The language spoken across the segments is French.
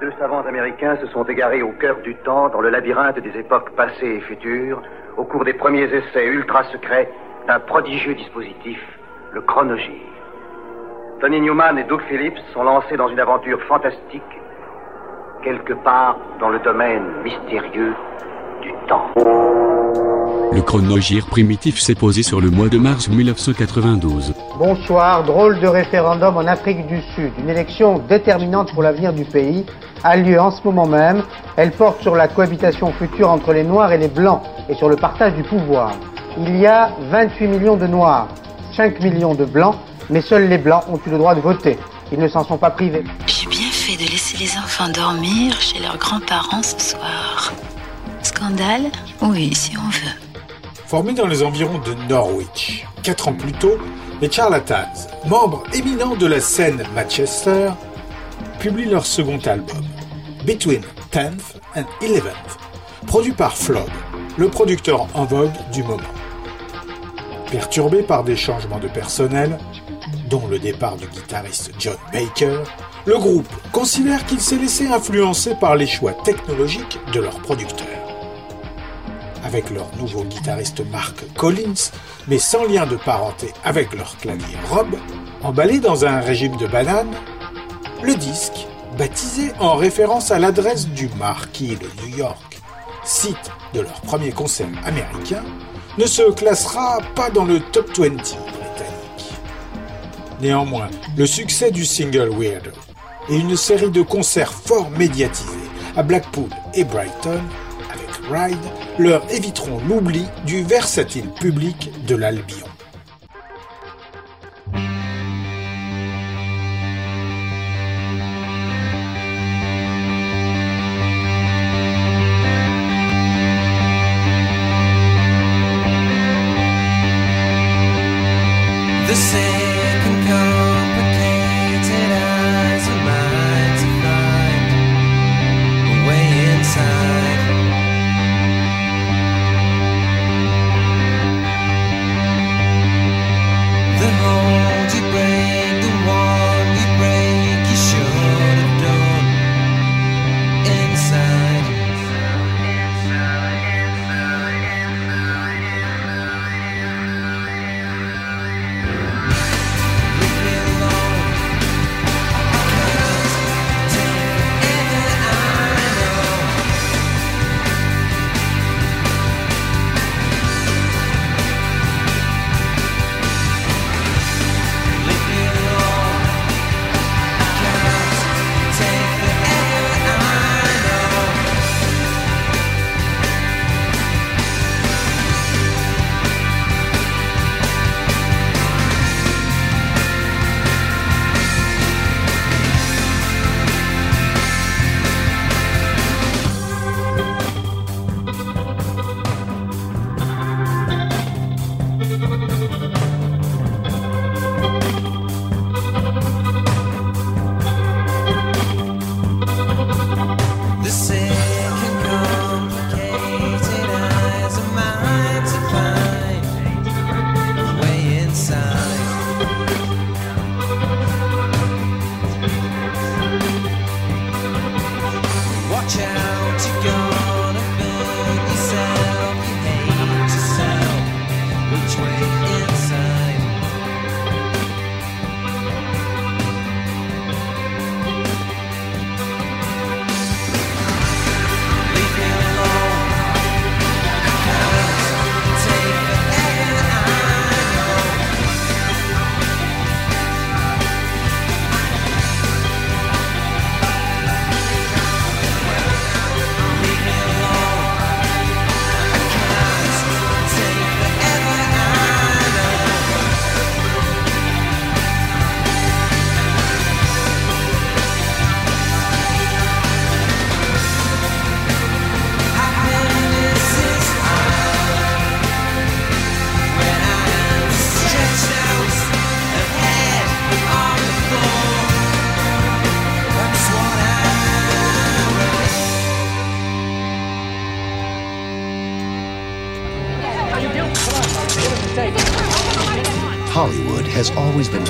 Deux savants américains se sont égarés au cœur du temps, dans le labyrinthe des époques passées et futures, au cours des premiers essais ultra secrets d'un prodigieux dispositif, le chronogire. Tony Newman et Doug Phillips sont lancés dans une aventure fantastique, quelque part dans le domaine mystérieux du temps. Le chronogire primitif s'est posé sur le mois de mars 1992. Bonsoir, drôle de référendum en Afrique du Sud. Une élection déterminante pour l'avenir du pays a lieu en ce moment même. Elle porte sur la cohabitation future entre les Noirs et les Blancs et sur le partage du pouvoir. Il y a 28 millions de Noirs, 5 millions de Blancs, mais seuls les Blancs ont eu le droit de voter. Ils ne s'en sont pas privés. J'ai bien fait de laisser les enfants dormir chez leurs grands-parents ce soir. Scandale? Oui, si on veut. Formés dans les environs de Norwich, quatre ans plus tôt, les Charlatans, membres éminents de la scène Manchester, publient leur second album, Between 10th and 11th, produit par Flood, le producteur en vogue du moment. Perturbé par des changements de personnel, dont le départ du guitariste John Baker, le groupe considère qu'il s'est laissé influencer par les choix technologiques de leur producteur. Avec leur nouveau guitariste Mark Collins, mais sans lien de parenté avec leur clavier Rob, emballé dans un régime de bananes, le disque, baptisé en référence à l'adresse du Marquis de New York, site de leur premier concert américain, ne se classera pas dans le top 20 britannique. Néanmoins, le succès du single Weirdo et une série de concerts fort médiatisés à Blackpool et Brighton avec Ride leur éviteront l'oubli du versatile public de l'Albion.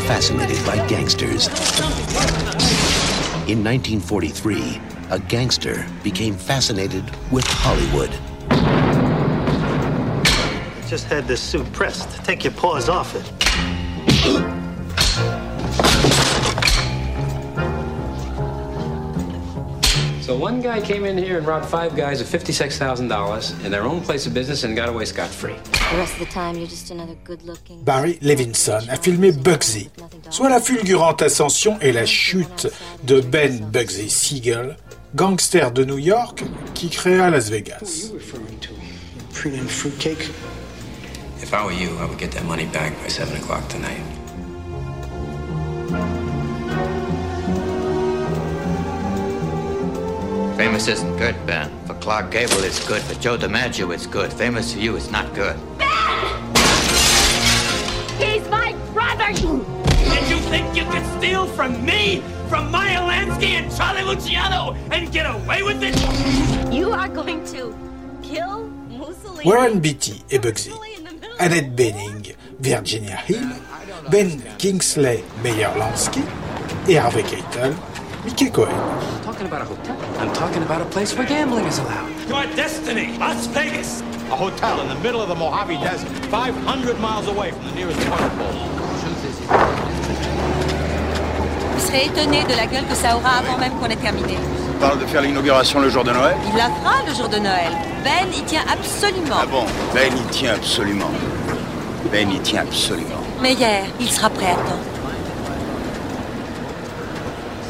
Fascinated by gangsters. In 1943, a gangster became fascinated with Hollywood. Just had this suit pressed. Take your paws off it. So one guy came in here and robbed five guys of $56,000 in their own place of business and got away scot-free. The rest of the time, you're just another good-looking. Barry Levinson a filmé Bugsy, soit la fulgurante ascension et la chute de Ben Bugsy Siegel, gangster de New York qui créa Las Vegas. If I were you, I would get that money back by 7 o'clock tonight. Famous isn't good, Ben. For Clark Gable, it's good. For Joe DiMaggio, it's good. Famous to you, it's not good. Ben! He's my brother! And you think you can steal from me, from Maya Lansky and Charlie Luciano, and get away with it? You are going to kill Mussolini. Warren Beatty et Bugsy, Annette Bening, Virginia Hill, Ben Kingsley Meyer Lansky et Harvey Keitel, Mickey Cohen. I'm talking about a hotel. I'm talking about a place where gambling is allowed. Your destiny, Las Vegas. A hotel in the middle of the Mojave Desert, 500 miles away from the nearest toilet bowl. Vous serez étonné de la gueule que ça aura avant même qu'on ait terminé. On parle de faire l'inauguration le jour de Noël Il la fera le jour de Noël. Ben y tient absolument. Ah bon Ben y tient absolument. Ben y tient absolument. Mais hier, il sera prêt à temps.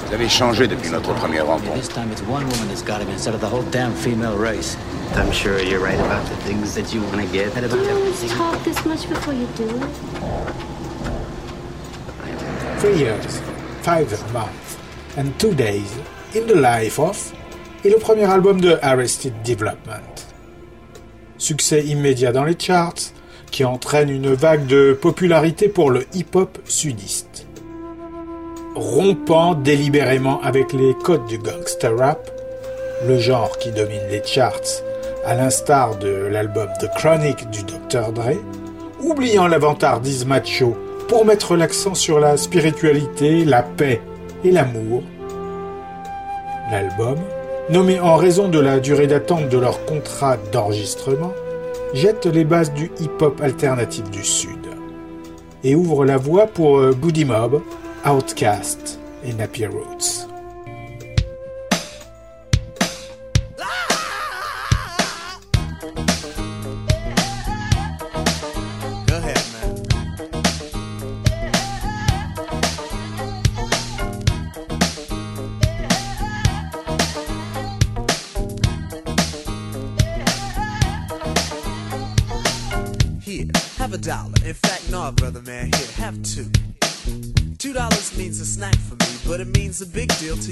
Vous avez changé depuis notre première rencontre. This time it's one woman that's got him instead of the whole damn female race. I'm sure you're right about the things that you want to get. Everything. talk this much before you do it. Three years, five months and two days in the life of est le premier album de Arrested Development. Succès immédiat dans les charts qui entraîne une vague de popularité pour le hip-hop sudiste. Rompant délibérément avec les codes du gangster rap, le genre qui domine les charts, à l'instar de l'album The Chronic du Dr. Dre, oubliant l'avantardisme macho pour mettre l'accent sur la spiritualité, la paix et l'amour. L'album, nommé en raison de la durée d'attente de leur contrat d'enregistrement, jette les bases du hip-hop alternatif du Sud et ouvre la voie pour euh, Goody Mob, Outcast in Napier Roads.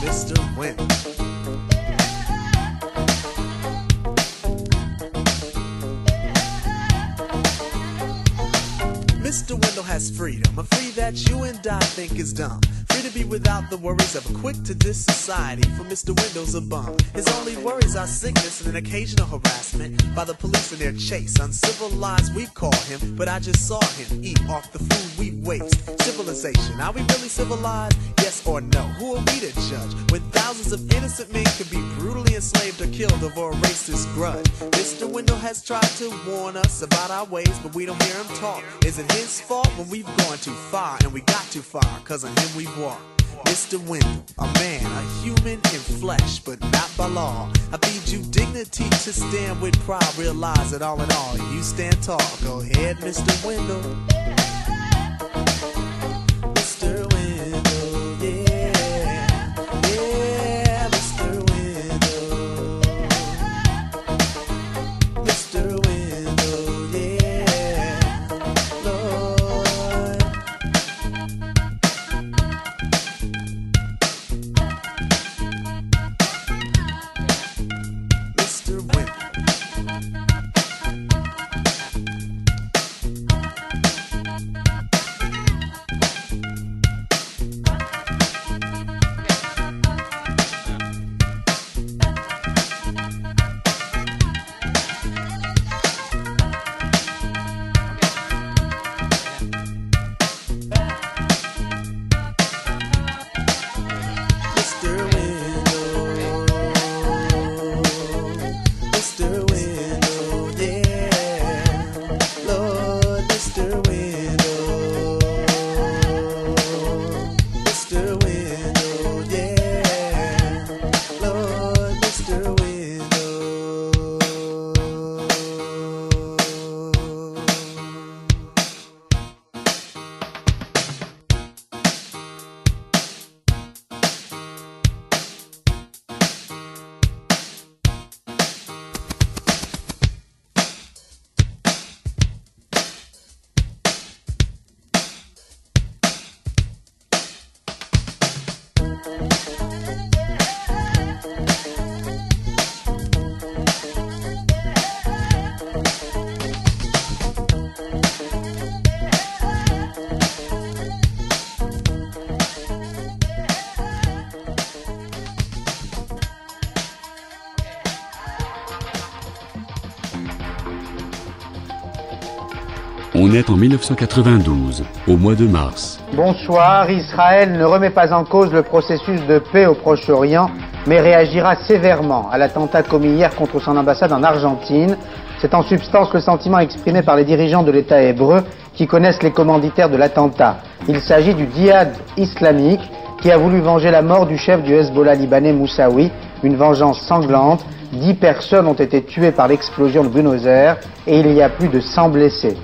Mr. Wimp. Has freedom, a free that you and I think is dumb. Free to be without the worries of a quick to this society, for Mr. Wendell's a bum. His only worries are sickness and an occasional harassment by the police in their chase. Uncivilized, we call him, but I just saw him eat off the food we waste. Civilization, are we really civilized? Yes or no? Who are we to judge when thousands of innocent men could be brutally enslaved or killed over a racist grudge? Mr. Wendell has tried to warn us about our ways, but we don't hear him talk. Is it his fault when we've gone too far and we got too far? Cause on him we've walked. Mr. Wendell, a man, a human in flesh, but not by law. I feed you dignity to stand with pride. Realize that all in all, you stand tall. Go ahead, Mr. Wendell. En 1992, au mois de mars. Bonsoir, Israël ne remet pas en cause le processus de paix au Proche-Orient, mais réagira sévèrement à l'attentat commis hier contre son ambassade en Argentine. C'est en substance le sentiment exprimé par les dirigeants de l'État hébreu qui connaissent les commanditaires de l'attentat. Il s'agit du djihad islamique qui a voulu venger la mort du chef du Hezbollah libanais Moussaoui, une vengeance sanglante. Dix personnes ont été tuées par l'explosion de Buenos Aires et il y a plus de 100 blessés.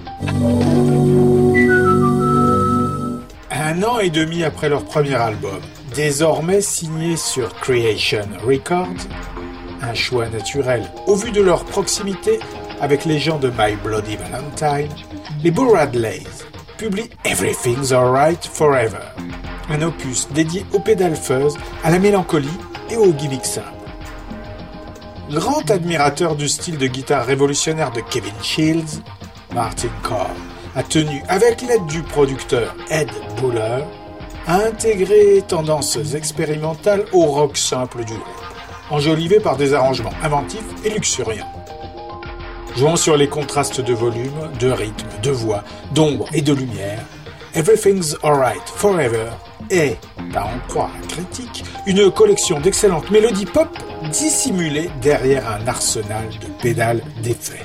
Un an et demi après leur premier album, désormais signé sur Creation Records, un choix naturel au vu de leur proximité avec les gens de My Bloody Valentine, les Bo Radleys publient Everything's Alright Forever, un opus dédié aux fuzz, à la mélancolie et aux gimmicks. Grand admirateur du style de guitare révolutionnaire de Kevin Shields, Martin Carr a tenu, avec l'aide du producteur Ed Buller, à intégrer tendances expérimentales au rock simple du groupe, enjolivé par des arrangements inventifs et luxuriants. Jouant sur les contrastes de volume, de rythme, de voix, d'ombre et de lumière, Everything's Alright Forever est, à en croire la critique, une collection d'excellentes mélodies pop dissimulées derrière un arsenal de pédales d'effets.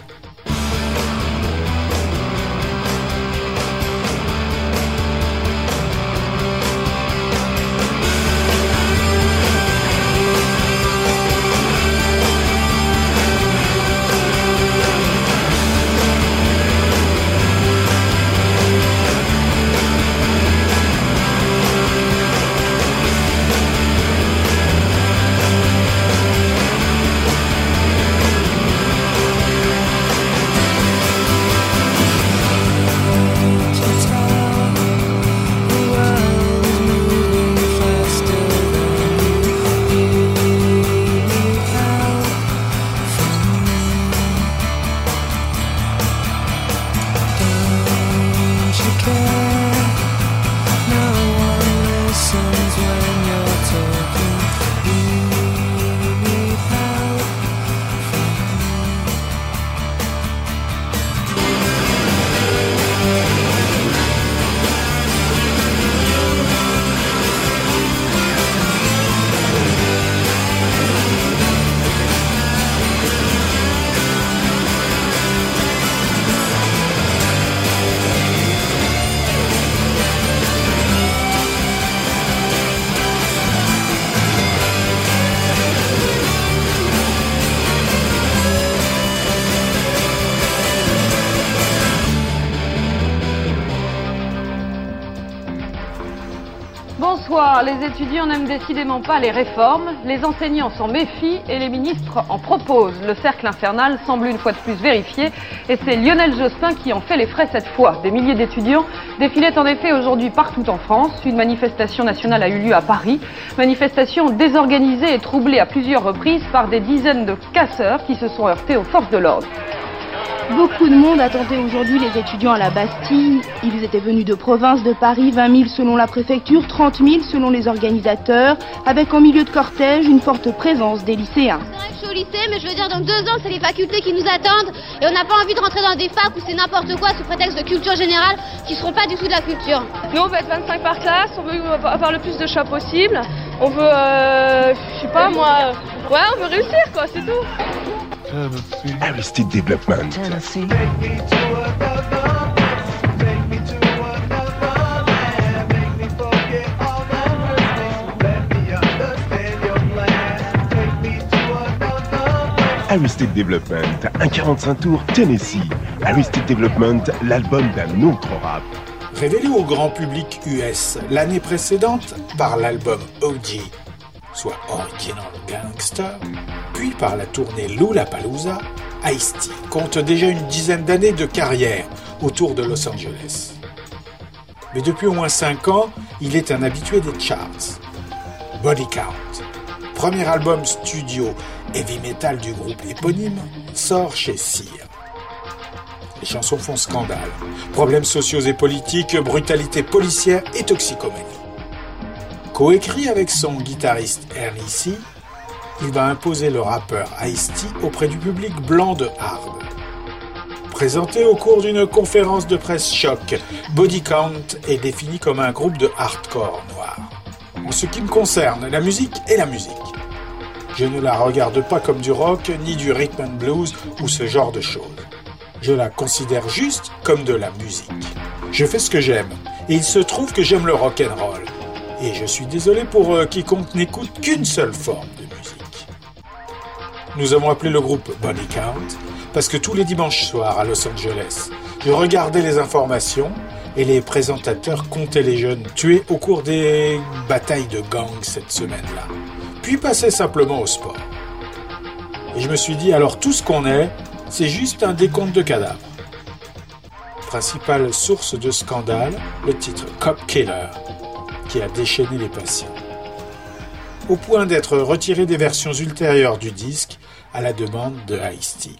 Étudiants n'aiment décidément pas les réformes, les enseignants s'en méfient et les ministres en proposent. Le cercle infernal semble une fois de plus vérifié et c'est Lionel Jospin qui en fait les frais cette fois. Des milliers d'étudiants défilaient en effet aujourd'hui partout en France. Une manifestation nationale a eu lieu à Paris, manifestation désorganisée et troublée à plusieurs reprises par des dizaines de casseurs qui se sont heurtés aux forces de l'ordre. Beaucoup de monde attendait aujourd'hui les étudiants à la Bastille. Ils étaient venus de province de Paris, 20 000 selon la préfecture, 30 000 selon les organisateurs, avec en milieu de cortège une forte présence des lycéens. Je suis au lycée, mais je veux dire, dans deux ans, c'est les facultés qui nous attendent. Et on n'a pas envie de rentrer dans des facs où c'est n'importe quoi sous prétexte de culture générale qui seront pas du tout de la culture. Nous, on veut être 25 par classe, on veut avoir le plus de choix possible. On veut, euh, je sais pas moi, ouais, on veut réussir quoi, c'est tout. Aristide Development. Aristide Development, un 45 tours Tennessee. Aristide Development, l'album d'un autre rap. Révélé au grand public US l'année précédente par l'album OG, soit Original Gangster, puis par la tournée Lollapalooza, Ice-T compte déjà une dizaine d'années de carrière autour de Los Angeles. Mais depuis au moins 5 ans, il est un habitué des charts. Body Count, premier album studio heavy metal du groupe éponyme, sort chez Sear. Les chansons font scandale. Problèmes sociaux et politiques, brutalité policière et toxicomanie. Coécrit avec son guitariste Ernie il va imposer le rappeur Ice-T auprès du public blanc de Hard. présenté au cours d'une conférence de presse choc. Body Count est défini comme un groupe de hardcore noir. En ce qui me concerne, la musique est la musique. Je ne la regarde pas comme du rock, ni du rhythm and blues ou ce genre de choses. Je la considère juste comme de la musique. Je fais ce que j'aime, et il se trouve que j'aime le rock and roll. Et je suis désolé pour euh, quiconque n'écoute qu'une seule forme. Nous avons appelé le groupe Body Count parce que tous les dimanches soirs à Los Angeles, je regardais les informations et les présentateurs comptaient les jeunes tués au cours des batailles de gangs cette semaine-là. Puis passaient simplement au sport. Et je me suis dit, alors tout ce qu'on est, c'est juste un décompte de cadavres. Principale source de scandale, le titre Cop Killer, qui a déchaîné les patients. Au point d'être retiré des versions ultérieures du disque à la demande de Ice-T.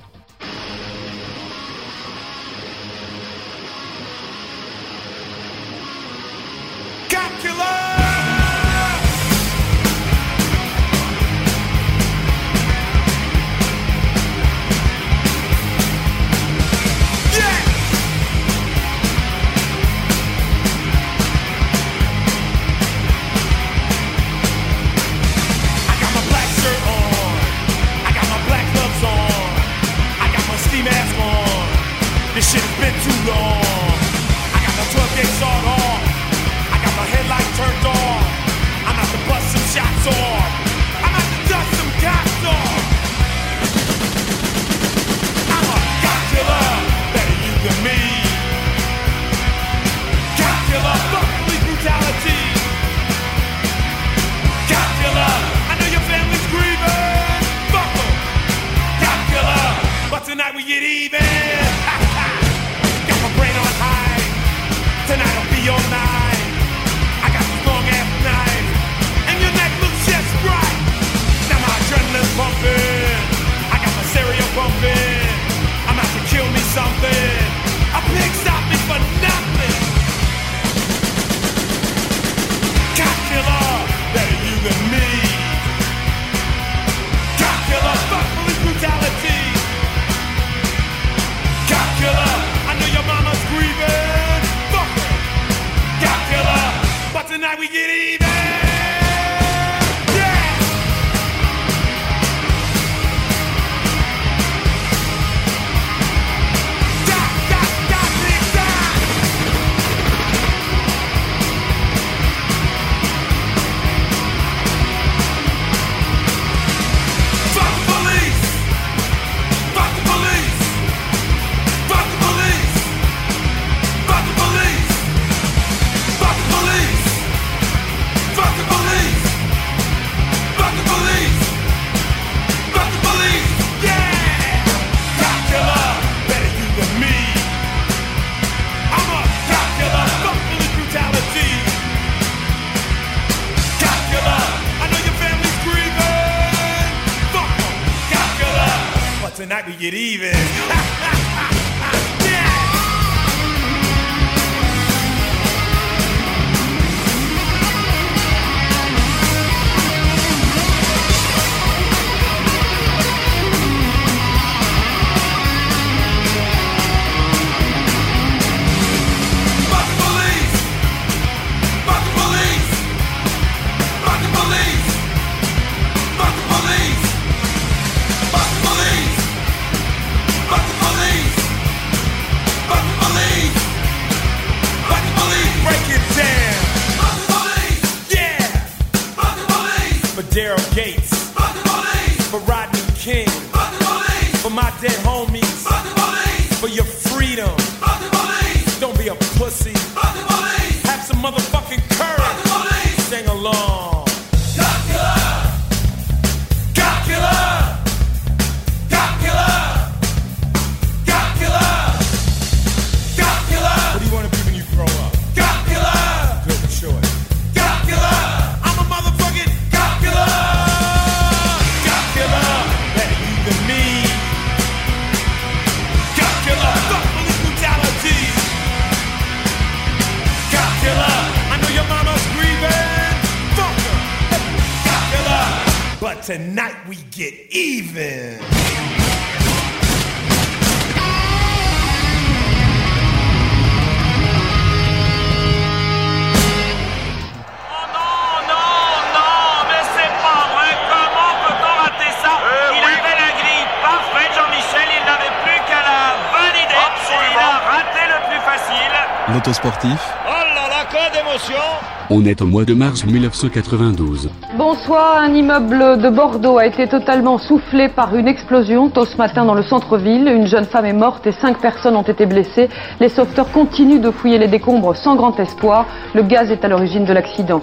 On est au mois de mars 1992. Bonsoir, un immeuble de Bordeaux a été totalement soufflé par une explosion tôt ce matin dans le centre-ville. Une jeune femme est morte et cinq personnes ont été blessées. Les sauveteurs continuent de fouiller les décombres sans grand espoir. Le gaz est à l'origine de l'accident.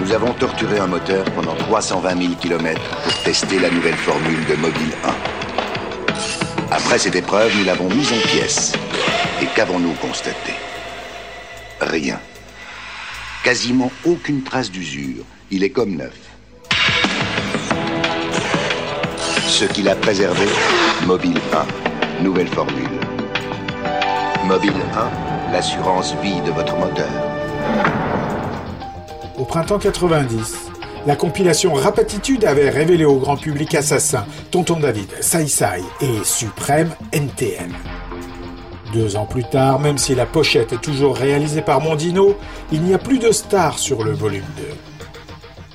Nous avons torturé un moteur pendant 320 000 km pour tester la nouvelle formule de Mobile 1. Après cette épreuve, nous l'avons mise en pièces. Et qu'avons-nous constaté? Rien. Quasiment aucune trace d'usure. Il est comme neuf. Ce qui l'a préservé, Mobile 1, nouvelle formule. Mobile 1, l'assurance vie de votre moteur. Au printemps 90, la compilation Rapatitude avait révélé au grand public Assassin, Tonton David, Sai Sai et Suprême NTM. Deux ans plus tard, même si la pochette est toujours réalisée par Mondino, il n'y a plus de stars sur le volume 2.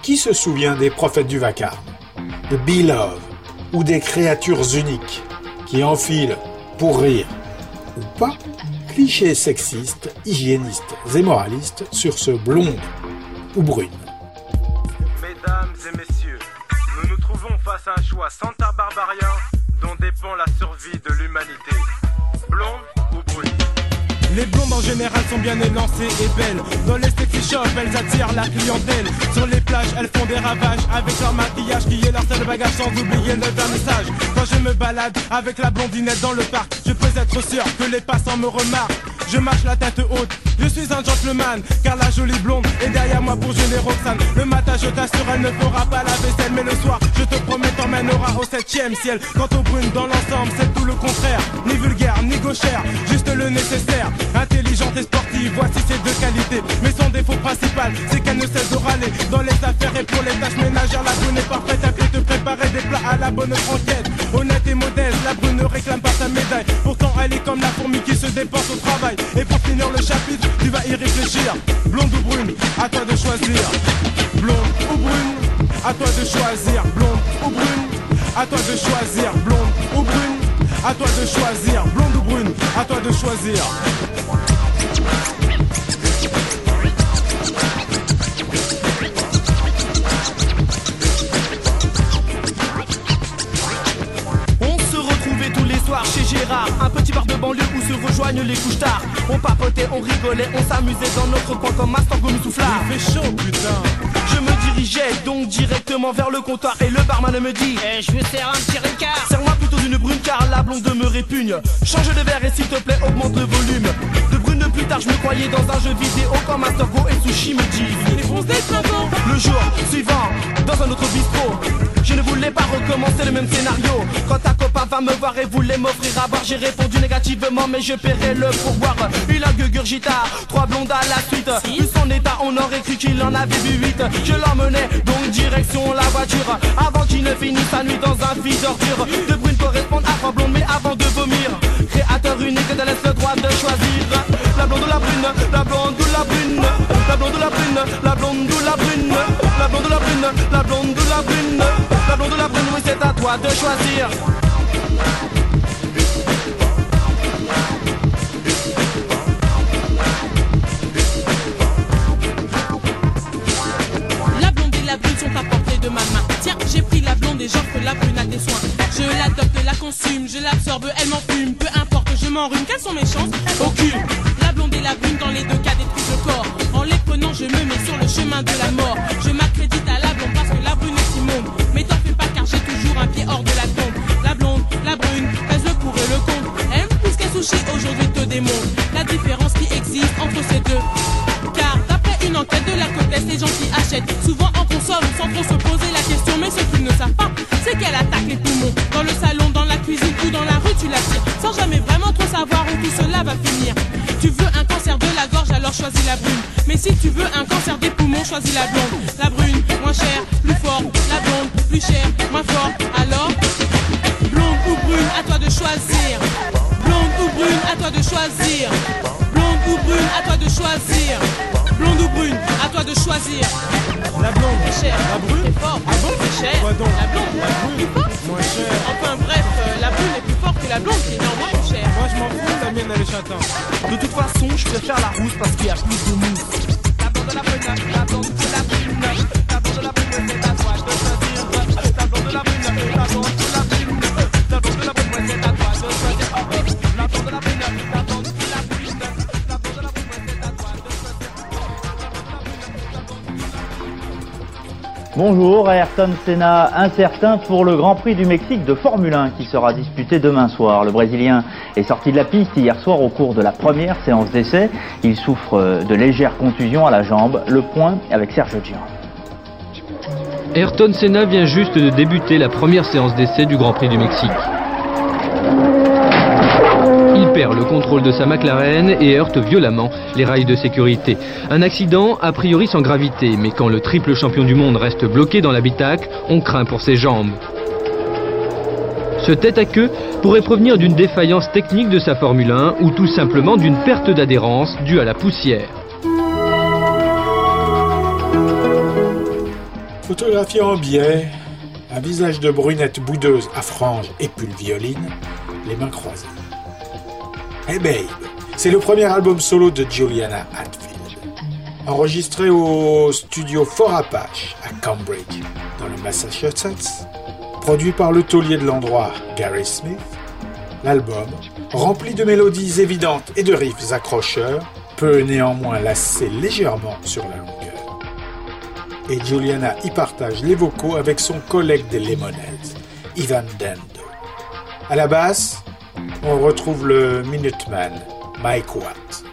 Qui se souvient des prophètes du vacarme, de Beloved ou des créatures uniques qui enfilent pour rire ou pas? Clichés sexistes, hygiénistes et moralistes sur ce blonde ou brune Mesdames et messieurs, nous nous trouvons face à un choix Santa Barbarien dont dépend la survie de l'humanité. Blonde ou brune Les blondes en général sont bien élancées et belles. Dans les sexy shops, elles attirent la clientèle. Sur les plages, elles font des ravages avec leur maquillage qui est leur seul bagage sans oublier le vernissage. Quand je me balade avec la blondinette dans le parc, je peux être sûr que les passants me remarquent. Je marche la tête haute, je suis un gentleman Car la jolie blonde est derrière moi pour gêner Roxane Le matin je t'assure elle ne fera pas la vaisselle Mais le soir je te promets t'emmènera au septième ciel Quant aux brunes dans l'ensemble c'est tout le contraire Ni vulgaire ni gauchère, juste le nécessaire Intelligente et sportive, voici ses deux qualités Mais son défaut principal c'est qu'elle ne cesse de râler Dans les affaires et pour les tâches ménagères La brune est parfaite, elle peut te préparer des plats à la bonne franquette Honnête et modeste, la brune ne réclame pas sa médaille Pourtant elle est comme la fourmi qui se dépense au travail et pour finir le chapitre, tu vas y réfléchir. Blonde ou brune, à toi de choisir. Blonde ou brune, à toi de choisir. Blonde ou brune, à toi de choisir. Blonde ou brune, à toi de choisir. Blonde ou brune, à toi de choisir. On se retrouvait tous les soirs chez Gérard, un petit bar de banlieue où se rejoignent les couches tard. On papotait, on rigolait, on s'amusait dans notre coin comme Master Gomme Soufflard. Il fait chaud, putain. Je me dirigeais donc directement vers le comptoir et le barman me dit Eh, je veux serrer un petit ricard. Serre-moi car la blonde me répugne. Change de verre et s'il te plaît augmente le volume. De brune plus tard, je me croyais dans un jeu vidéo quand Master Go et Sushi me disent Le jour suivant, dans un autre bistrot, je ne voulais pas recommencer le même scénario. Quand ta copain va me voir et voulait m'offrir à boire, j'ai répondu négativement, mais je paierai le pourboire. Il a gurgita, trois blondes à la suite. Vu son état, on aurait cru qu'il en avait bu huit. Je l'emmenais donc direction la voiture, avant qu'il ne finisse sa nuit dans un vide d'ordure. De brune correspondent à trois blondes, mais avant de vomir. Créateur unique te laisse le droit de choisir. La blonde ou la brune, la blonde ou la brune, la blonde ou la brune, la blonde ou la brune, la blonde ou la brune, la blonde ou la brune, la blonde ou la brune, oui c'est à toi de choisir. Sont à de ma main. Tiens, j'ai pris la blonde et j'offre la brune à tes soins. Je l'adopte, la consume, je l'absorbe, elle m'en fume. Peu importe, je m'enrhume. Quelles sont mes chances? Aucune. La blonde et la brune dans les deux cas détruisent le corps. En les prenant, je me mets sur le chemin de la mort. Je m'accrédite à la blonde parce que la brune est immonde. Mais t'en fais pas car j'ai toujours un pied hors de la tombe. La blonde, la brune, pèse le pour et le contre. Aime plus qu'un sushi aujourd'hui te démontre la différence qui existe entre ces deux. Car d'après une enquête de la côte les gens qui achètent souvent sans trop se poser la question. Mais ce qu'ils ne savent pas, c'est qu'elle attaque les poumons. Dans le salon, dans la cuisine ou dans la rue, tu la tires. Sans jamais vraiment trop savoir où tout cela va finir. Tu veux un cancer de la gorge, alors choisis la brune. Mais si tu veux un cancer des poumons, choisis la blonde. La brune, moins chère, plus fort. La blonde, plus chère, moins fort. Alors, blonde ou brune, à toi de choisir. Blonde ou brune, à toi de choisir. Blonde ou brune, à toi de choisir. Blonde ou brune, à toi de choisir. La blonde, C'est cher. la brune, C'est fort. ah bon. Quoi donc La blonde, La brune, plus fort. moins cher. Enfin bref, euh, la brune est plus forte que la blonde qui est néanmoins plus chère. Moi je m'en fous, la mienne les châtains. De toute façon, je préfère la rousse parce qu'il y a plus de mousse. La blonde de la brune, la blonde de la brune, la blonde de la brune, c'est à toi de choisir. La blonde de la brune, la blonde de la brune, Bonjour, Ayrton Senna incertain pour le Grand Prix du Mexique de Formule 1 qui sera disputé demain soir. Le Brésilien est sorti de la piste hier soir au cours de la première séance d'essai. Il souffre de légères contusions à la jambe. Le point avec Sergio Gian. Ayrton Senna vient juste de débuter la première séance d'essai du Grand Prix du Mexique. Perd le contrôle de sa McLaren et heurte violemment les rails de sécurité. Un accident a priori sans gravité, mais quand le triple champion du monde reste bloqué dans l'habitacle, on craint pour ses jambes. Ce tête à queue pourrait provenir d'une défaillance technique de sa Formule 1 ou tout simplement d'une perte d'adhérence due à la poussière. Photographié en biais, un visage de brunette boudeuse à franges et pull violine, les mains croisées. Hey Babe, c'est le premier album solo de Juliana Hatfield. Enregistré au studio Fort Apache à Cambridge, dans le Massachusetts, produit par le taulier de l'endroit Gary Smith, l'album, rempli de mélodies évidentes et de riffs accrocheurs, peut néanmoins lasser légèrement sur la longueur. Et Juliana y partage les vocaux avec son collègue des Lemonheads, Ivan Dando. À la basse, on retrouve le Minuteman, Mike Watt.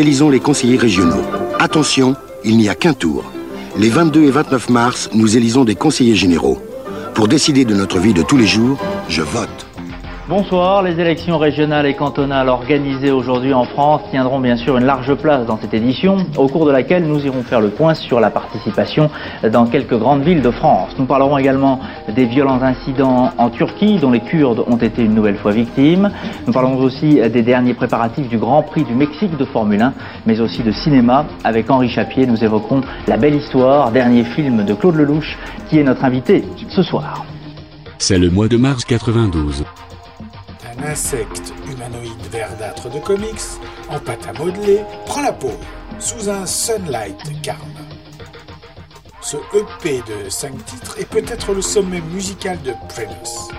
Élisons les conseillers régionaux. Attention, il n'y a qu'un tour. Les 22 et 29 mars, nous élisons des conseillers généraux. Pour décider de notre vie de tous les jours, je vote. Bonsoir, les élections régionales et cantonales organisées aujourd'hui en France tiendront bien sûr une large place dans cette édition, au cours de laquelle nous irons faire le point sur la participation dans quelques grandes villes de France. Nous parlerons également des violents incidents en Turquie dont les Kurdes ont été une nouvelle fois victimes. Nous parlerons aussi des derniers préparatifs du Grand Prix du Mexique de Formule 1, mais aussi de cinéma. Avec Henri Chapier, nous évoquerons La Belle Histoire, dernier film de Claude Lelouch, qui est notre invité ce soir. C'est le mois de mars 92. Un insecte humanoïde verdâtre de comics, en pâte à modeler, prend la peau sous un Sunlight Karma. Ce EP de 5 titres est peut-être le sommet musical de Primus,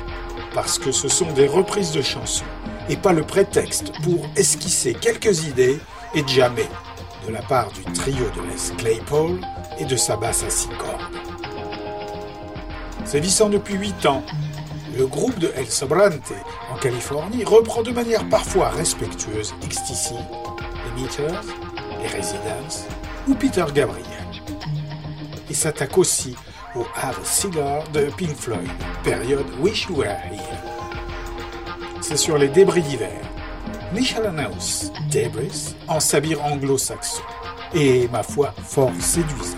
parce que ce sont des reprises de chansons, et pas le prétexte pour esquisser quelques idées et jammer de la part du trio de Les Claypool et de sa basse à six cordes. Sévissant depuis 8 ans, le groupe de El Sobrante en Californie reprend de manière parfois respectueuse XTC, les Meters, les Residents ou Peter Gabriel. Et s'attaque aussi au Have a Cigar de Pink Floyd, période Wish You Were Here. C'est sur les débris d'hiver. Michel House, Debris, en sabir anglo-saxon, et ma foi fort séduisant.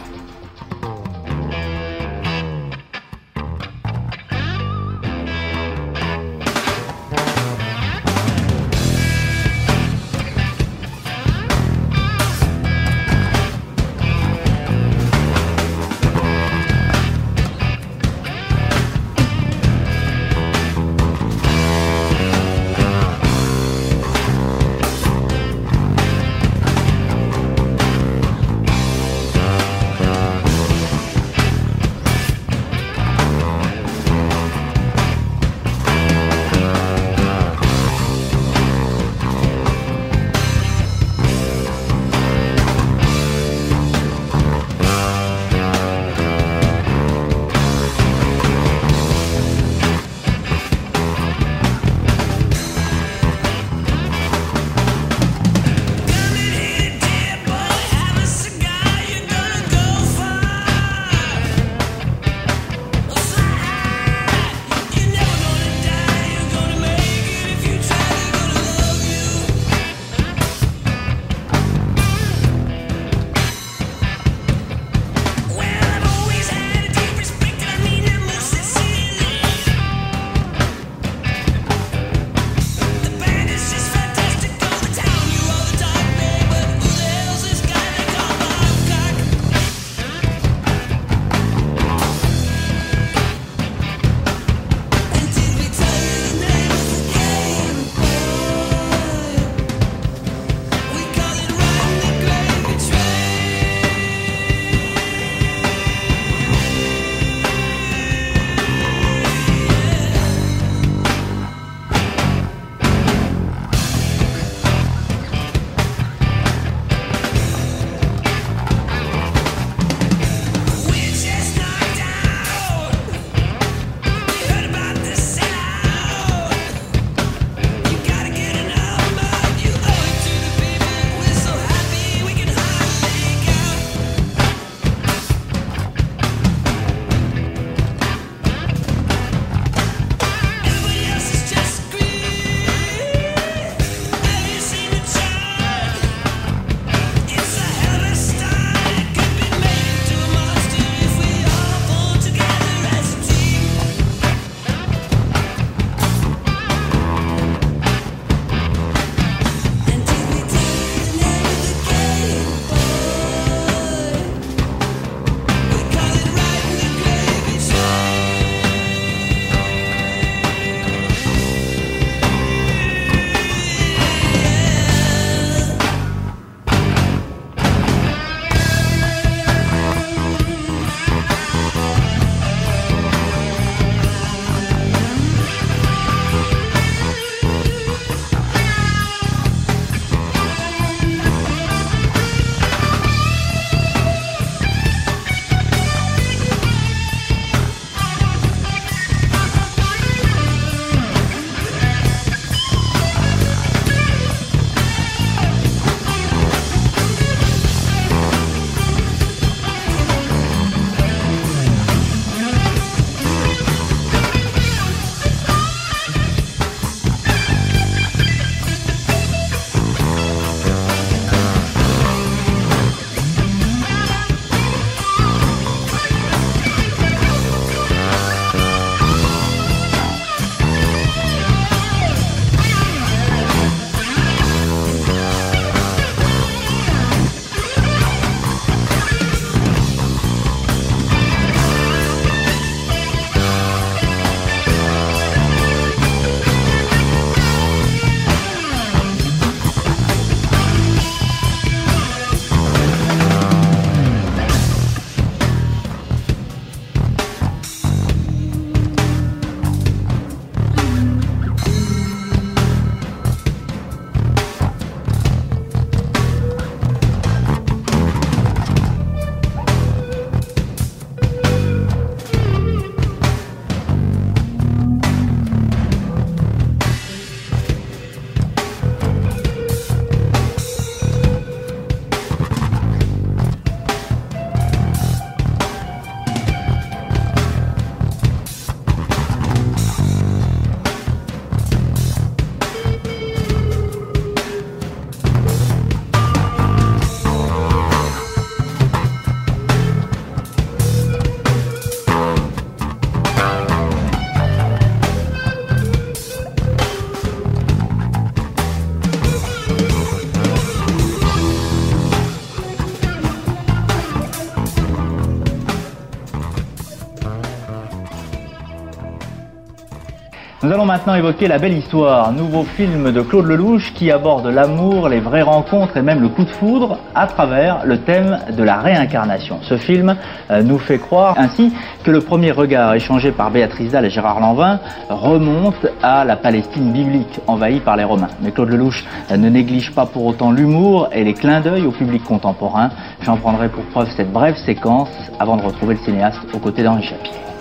Maintenant évoquer La Belle Histoire, nouveau film de Claude Lelouch qui aborde l'amour, les vraies rencontres et même le coup de foudre à travers le thème de la réincarnation. Ce film euh, nous fait croire ainsi que le premier regard échangé par Béatrice Dalle et Gérard Lanvin remonte à la Palestine biblique envahie par les Romains. Mais Claude Lelouch euh, ne néglige pas pour autant l'humour et les clins d'œil au public contemporain. J'en prendrai pour preuve cette brève séquence avant de retrouver le cinéaste aux côtés d'Henri Chapier.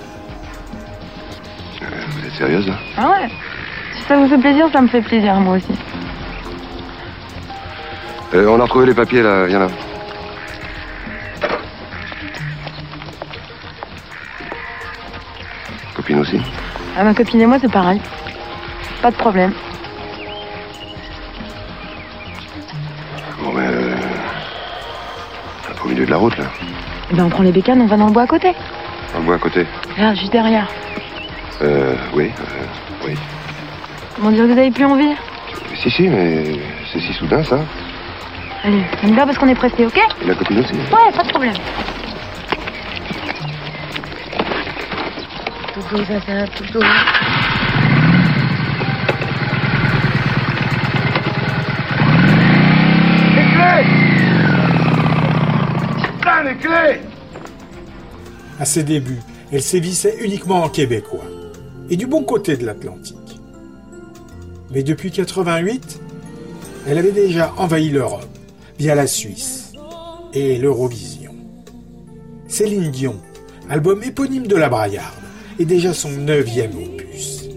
Sérieuse là Ah ouais Si ça vous fait plaisir, ça me fait plaisir, moi aussi. Euh, On a retrouvé les papiers là, viens là. Copine aussi Ah, ma copine et moi, c'est pareil. Pas de problème. Bon ben... Euh... au milieu de la route là. Eh ben, on prend les bécanes, on va dans le bois à côté. On le bois à côté. Regarde, juste derrière. Euh... Oui, euh, oui. On dirait que vous avez plus envie. Si, si, mais c'est si soudain ça. Allez, on y va parce qu'on est pressé, ok Et la copine aussi Ouais, pas de problème. Toutou, ça, ça, toutou. Les clés Putain, les clés À ses débuts, elle sévissait uniquement en québécois, et du bon côté de l'Atlantique. Mais depuis 88, elle avait déjà envahi l'Europe via la Suisse et l'Eurovision. Céline Dion, album éponyme de la Braillarde, est déjà son neuvième opus,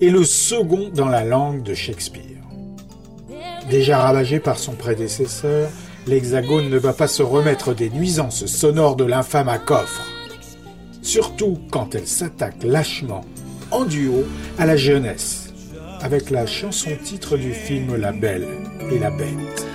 et le second dans la langue de Shakespeare. Déjà ravagé par son prédécesseur, l'Hexagone ne va pas se remettre des nuisances sonores de l'infâme à coffre. Surtout quand elle s'attaque lâchement, en duo, à la jeunesse, avec la chanson titre du film La Belle et la Bête.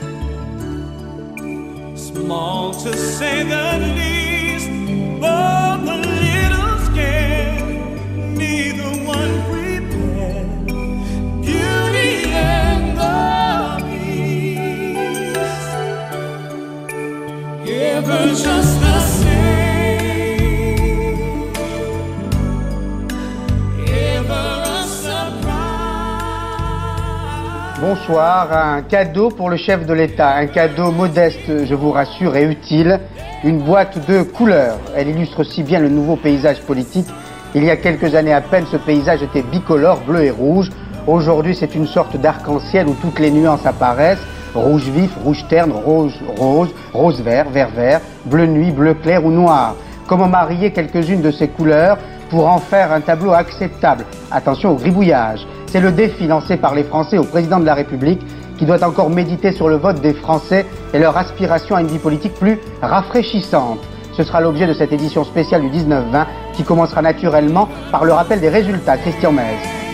Bonsoir, un cadeau pour le chef de l'État, un cadeau modeste, je vous rassure, et utile, une boîte de couleurs. Elle illustre si bien le nouveau paysage politique. Il y a quelques années à peine, ce paysage était bicolore, bleu et rouge. Aujourd'hui, c'est une sorte d'arc-en-ciel où toutes les nuances apparaissent. Rouge vif, rouge terne, rose, rose, rose vert, vert vert, bleu nuit, bleu clair ou noir. Comment marier quelques-unes de ces couleurs pour en faire un tableau acceptable Attention au gribouillage. C'est le défi lancé par les Français au président de la République qui doit encore méditer sur le vote des Français et leur aspiration à une vie politique plus rafraîchissante. Ce sera l'objet de cette édition spéciale du 19-20 qui commencera naturellement par le rappel des résultats. Christian Mez.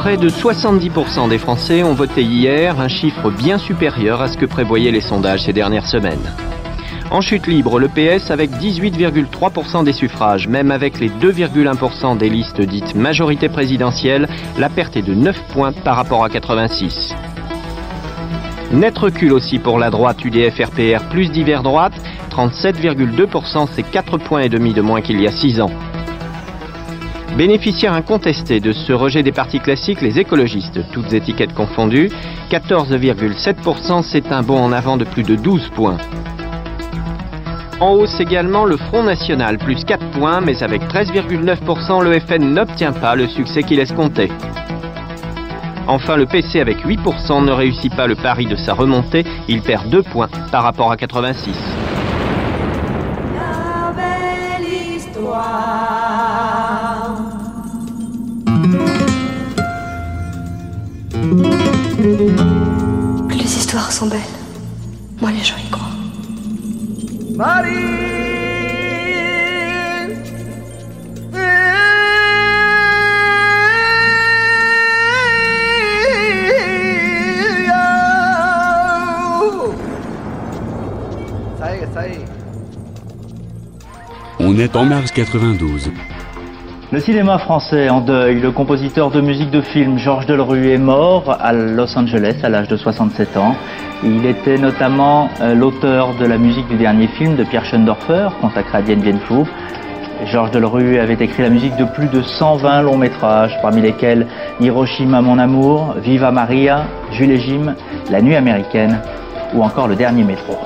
Près de 70% des Français ont voté hier, un chiffre bien supérieur à ce que prévoyaient les sondages ces dernières semaines. En chute libre, le PS avec 18,3% des suffrages, même avec les 2,1% des listes dites majorité présidentielle, la perte est de 9 points par rapport à 86. Net recul aussi pour la droite UDF-RPR plus divers droite, 37,2% c'est 4 points et demi de moins qu'il y a 6 ans. Bénéficiaires incontestés de ce rejet des partis classiques, les écologistes, toutes étiquettes confondues, 14,7% c'est un bond en avant de plus de 12 points. En hausse également le Front National, plus 4 points, mais avec 13,9%, le FN n'obtient pas le succès qu'il escomptait. Enfin, le PC avec 8% ne réussit pas le pari de sa remontée, il perd 2 points par rapport à 86. Les histoires sont belles. Moi, les gens y croient. Est. On est en mars 92. Le cinéma français en deuil. Le compositeur de musique de film Georges Delerue est mort à Los Angeles à l'âge de 67 ans. Il était notamment euh, l'auteur de la musique du dernier film de Pierre Schoendorfer, consacré à Dien Bien Phu. Georges Delerue avait écrit la musique de plus de 120 longs métrages, parmi lesquels Hiroshima mon amour, Viva Maria, Jules et Jim, La nuit américaine ou encore Le dernier métro.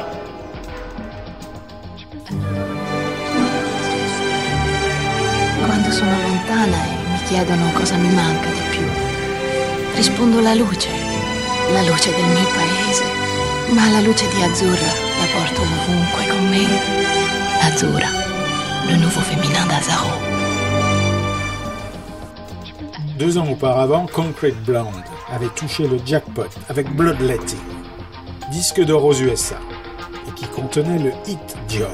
Sono lontana e mi chiedono cosa mi manca di più, rispondo la luce, la luce del mio paese, ma la luce di Azzurra la porto ovunque con me. Azzurra, le nouveau féminin d'Azaro. Deux ans auparavant, Concrete Blonde avait touché le jackpot avec Bloodletting, disque d'or aux USA, et qui contenait le hit Joy.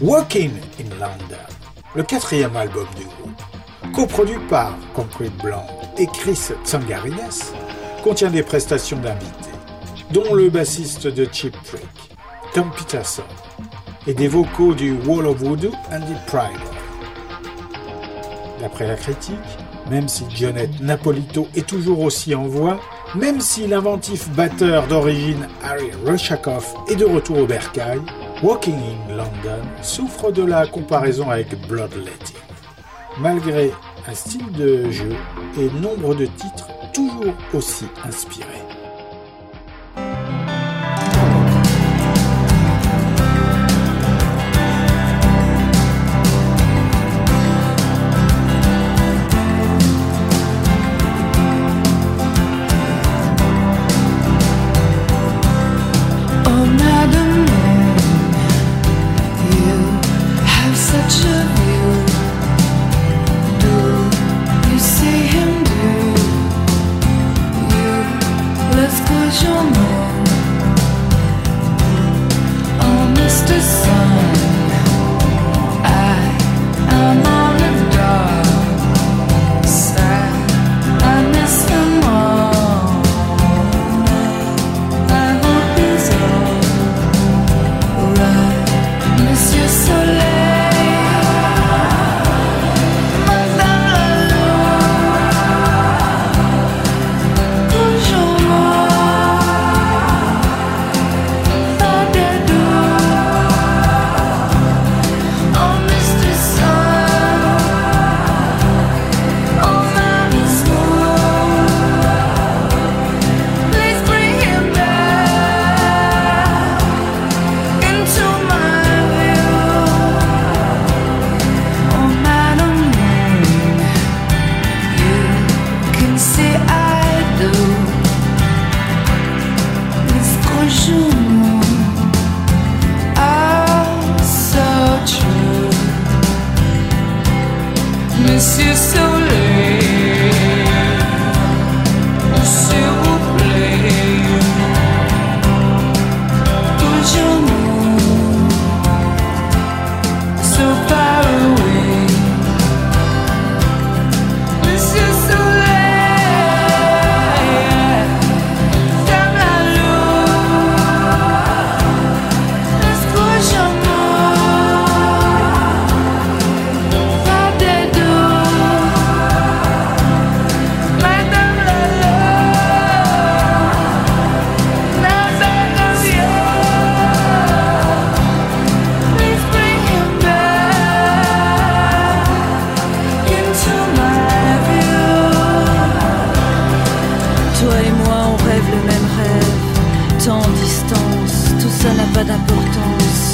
Walking in London, le quatrième album du groupe, coproduit par Concrete Blonde et Chris Tsangarines, contient des prestations d'invités, dont le bassiste de Cheap Trick, Tom Peterson, et des vocaux du Wall of Voodoo Andy Pryor. D'après la critique, même si Jonette Napolito est toujours aussi en voix, même si l'inventif batteur d'origine Harry Rushakoff est de retour au bercail, Walking in London souffre de la comparaison avec Bloodletting. Malgré un style de jeu et nombre de titres toujours aussi inspirés.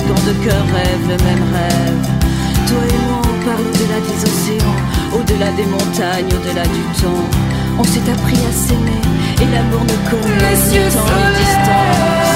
Quand deux cœurs rêvent le même rêve. Toi et moi, on part au-delà des océans, au-delà des montagnes, au-delà du temps. On s'est appris à s'aimer et l'amour ne connaît ni temps ni distance.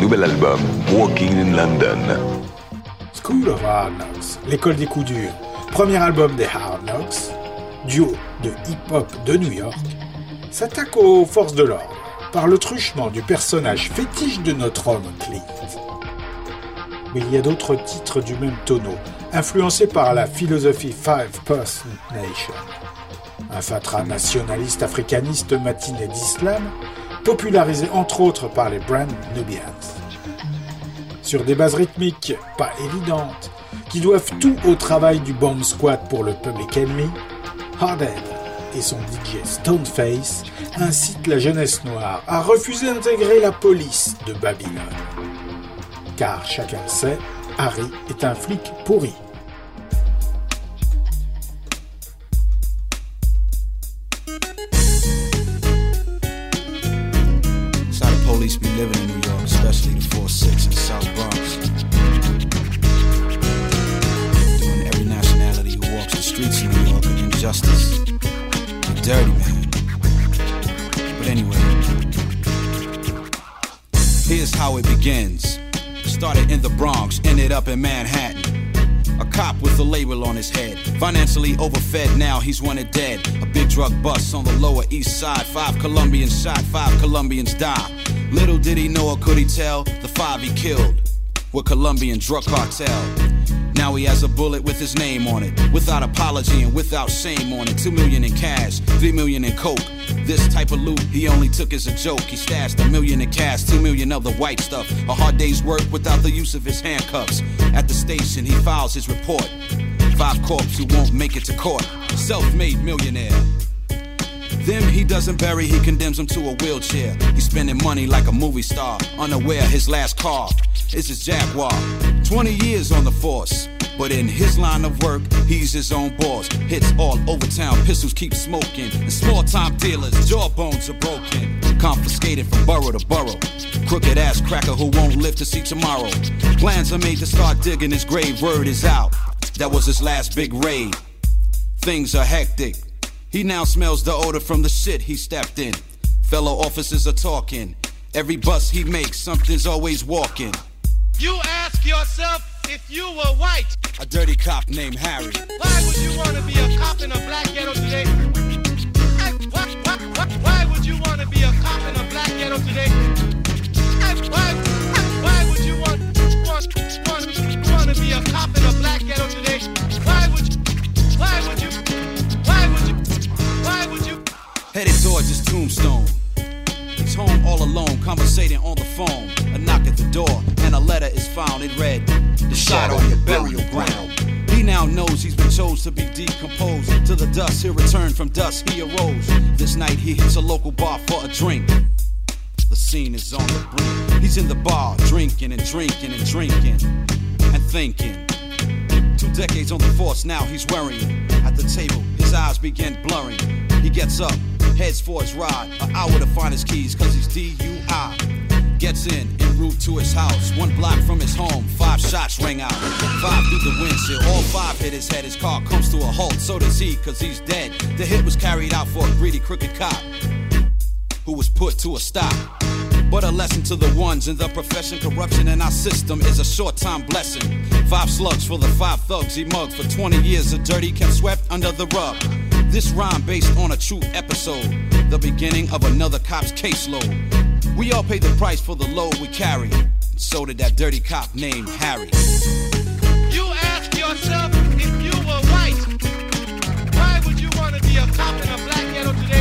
Nouvel album, Walking in London. School of Hard Knocks, l'école des coups durs, premier album des Hard Knocks, duo de hip-hop de New York, s'attaque aux forces de l'ordre par le truchement du personnage fétiche de notre homme Clint. Mais il y a d'autres titres du même tonneau, influencés par la philosophie Five Person Nation, un fatras nationaliste africaniste matiné d'islam, popularisé entre autres par les Brand Nubians sur des bases rythmiques pas évidentes, qui doivent tout au travail du Bomb Squad pour le Public Enemy, Hardhead et son DJ Stoneface incitent la jeunesse noire à refuser d'intégrer la police de Babylone. Car chacun sait, Harry est un flic pourri. Begins. Started in the Bronx, ended up in Manhattan. A cop with a label on his head. Financially overfed, now he's wanted dead. A big drug bust on the lower east side. Five Colombians shot, five Colombians die. Little did he know or could he tell, the five he killed were Colombian drug cartel. Now he has a bullet with his name on it, without apology and without shame on it. Two million in cash, three million in coke. This type of loot he only took as a joke. He stashed a million in cash, two million of the white stuff. A hard day's work without the use of his handcuffs. At the station, he files his report. Five corpse who won't make it to court. Self-made millionaire. Them he doesn't bury, he condemns them to a wheelchair. He's spending money like a movie star, unaware his last car is his Jaguar. 20 years on the force, but in his line of work, he's his own boss. Hits all over town, pistols keep smoking, and small time dealers, jawbones are broken. Confiscated from borough to borough. Crooked ass cracker who won't live to see tomorrow. Plans are made to start digging his grave, word is out. That was his last big raid. Things are hectic. He now smells the odor from the shit he stepped in. Fellow officers are talking. Every bus he makes, something's always walking. You ask yourself if you were white, A dirty cop named Harry. why would you want to be a cop in a black ghetto today? Why, why, why, why would you want to be a cop in a black ghetto today? Why, why would you want, want, want, want to be a cop in a black ghetto today? Why would you, why would you, why would you, why would you? Headed towards his tombstone. Home all alone, conversating on the phone. A knock at the door, and a letter is found. It read, The shot on your burial ground. He now knows he's been chose to be decomposed. To the dust, he'll return from dust. He arose. This night, he hits a local bar for a drink. The scene is on the brink. He's in the bar, drinking and drinking and drinking and thinking. Two decades on the force, now he's worrying. At the table, his eyes begin blurring. He gets up, heads for his ride. An hour to find his keys, cause he's DUI. Gets in, en route to his house. One block from his home, five shots ring out. Five through the windshield, all five hit his head. His car comes to a halt, so does he, cause he's dead. The hit was carried out for a greedy, crooked cop who was put to a stop. But a lesson to the ones in the profession. Corruption in our system is a short time blessing. Five slugs for the five thugs he mugged for 20 years of dirty kept swept under the rug. This rhyme based on a true episode, the beginning of another cop's caseload. We all pay the price for the load we carry. So did that dirty cop named Harry. You ask yourself if you were white, why would you want to be a cop in a black ghetto today?